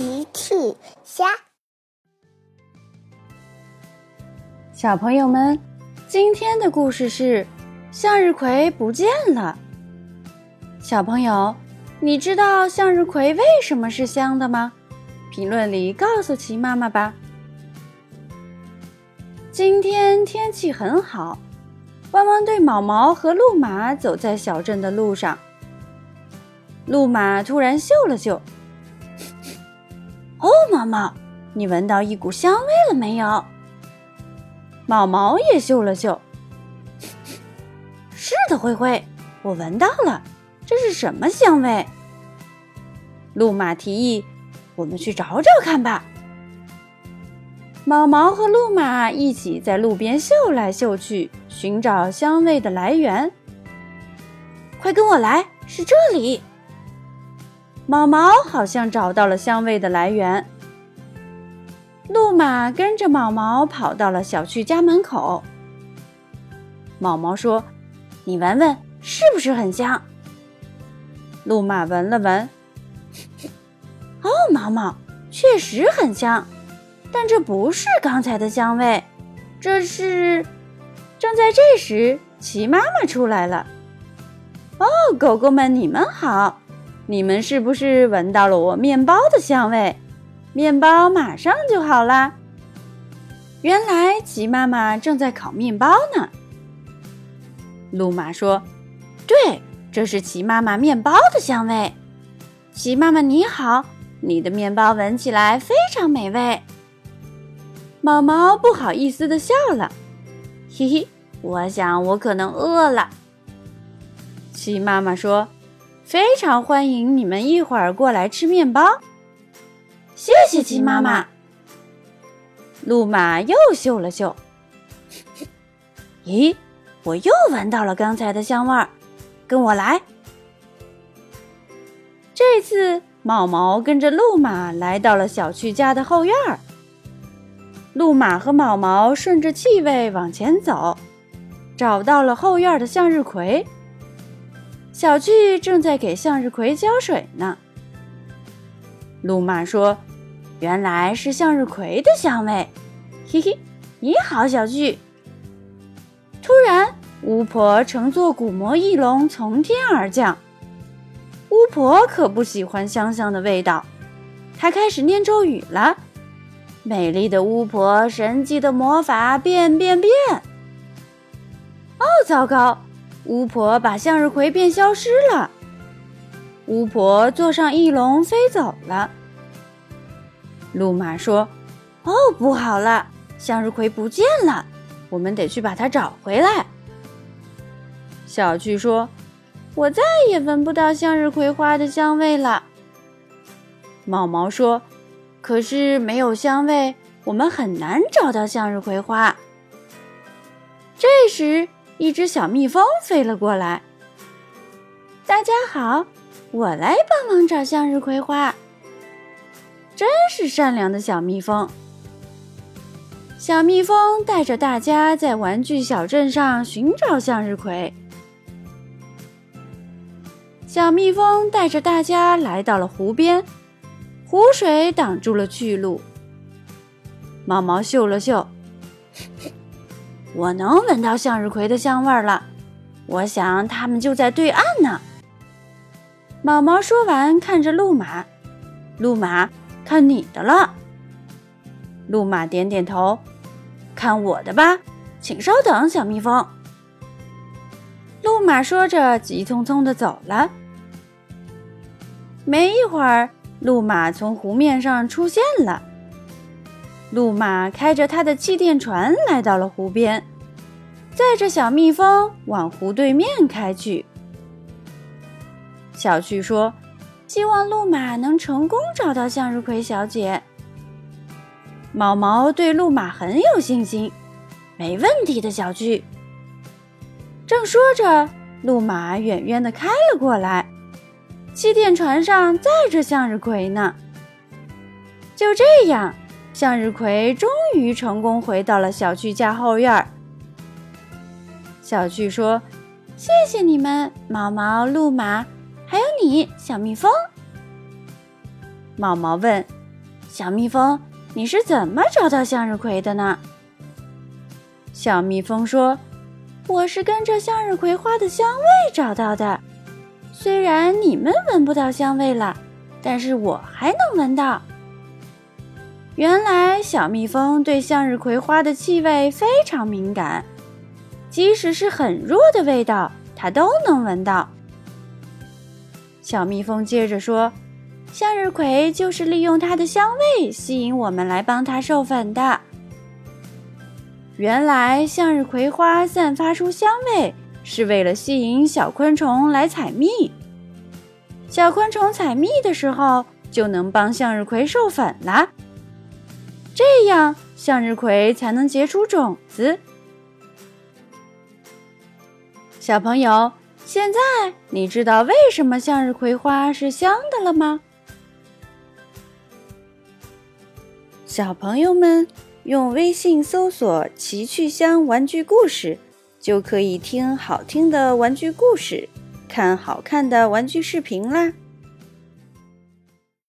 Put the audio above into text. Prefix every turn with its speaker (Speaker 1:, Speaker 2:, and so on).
Speaker 1: 奇趣虾，
Speaker 2: 小朋友们，今天的故事是向日葵不见了。小朋友，你知道向日葵为什么是香的吗？评论里告诉奇妈妈吧。今天天气很好，汪汪队毛毛和路马走在小镇的路上。路马突然嗅了嗅。毛毛，你闻到一股香味了没有？毛毛也嗅了嗅。是的，灰灰，我闻到了，这是什么香味？路马提议：“我们去找找看吧。”毛毛和路马一起在路边嗅来嗅去，寻找香味的来源。快跟我来，是这里。毛毛好像找到了香味的来源。路马跟着毛毛跑到了小区家门口。毛毛说：“你闻闻，是不是很香？”路马闻了闻，哦，毛毛确实很香，但这不是刚才的香味，这是……正在这时，齐妈妈出来了。哦，狗狗们，你们好。你们是不是闻到了我面包的香味？面包马上就好啦。原来齐妈妈正在烤面包呢。路马说：“对，这是齐妈妈面包的香味。”齐妈妈你好，你的面包闻起来非常美味。毛毛不好意思的笑了，嘿嘿，我想我可能饿了。齐妈妈说。非常欢迎你们一会儿过来吃面包，谢谢鸡妈妈。路马又嗅了嗅，咦，我又闻到了刚才的香味儿，跟我来。这次毛毛跟着路马来到了小区家的后院儿，路马和毛毛顺着气味往前走，找到了后院的向日葵。小趣正在给向日葵浇水呢。路马说：“原来是向日葵的香味。”嘿嘿，你好，小巨。突然，巫婆乘坐古魔翼龙从天而降。巫婆可不喜欢香香的味道，她开始念咒语了。美丽的巫婆，神奇的魔法，变变变！哦，糟糕！巫婆把向日葵变消失了。巫婆坐上翼龙飞走了。路马说：“哦，不好了，向日葵不见了，我们得去把它找回来。”小趣说：“我再也闻不到向日葵花的香味了。”毛毛说：“可是没有香味，我们很难找到向日葵花。”这时。一只小蜜蜂飞了过来。大家好，我来帮忙找向日葵花。真是善良的小蜜蜂。小蜜蜂带着大家在玩具小镇上寻找向日葵。小蜜蜂带着大家来到了湖边，湖水挡住了去路。毛毛嗅了嗅。我能闻到向日葵的香味了，我想它们就在对岸呢。毛毛说完，看着路马，路马，看你的了。路马点点头，看我的吧，请稍等，小蜜蜂。路马说着，急匆匆的走了。没一会儿，路马从湖面上出现了。路马开着他的气垫船来到了湖边，载着小蜜蜂往湖对面开去。小趣说：“希望路马能成功找到向日葵小姐。”毛毛对路马很有信心：“没问题的，小趣。”正说着，路马远远的开了过来，气垫船上载着向日葵呢。就这样。向日葵终于成功回到了小趣家后院。小巨说：“谢谢你们，毛毛、路马，你，小蜜蜂。”毛毛问：“小蜜蜂，你是怎么找到向日葵的呢？”小蜜蜂说：“我是跟着向日葵花的香味找到的。虽然你们闻不到香味了，但是我还能闻到。”原来，小蜜蜂对向日葵花的气味非常敏感，即使是很弱的味道，它都能闻到。小蜜蜂接着说：“向日葵就是利用它的香味吸引我们来帮它授粉的。原来，向日葵花散发出香味是为了吸引小昆虫来采蜜。小昆虫采蜜的时候，就能帮向日葵授粉了。这样，向日葵才能结出种子。小朋友。”现在你知道为什么向日葵花是香的了吗？小朋友们用微信搜索“奇趣香玩具故事”，就可以听好听的玩具故事，看好看的玩具视频啦。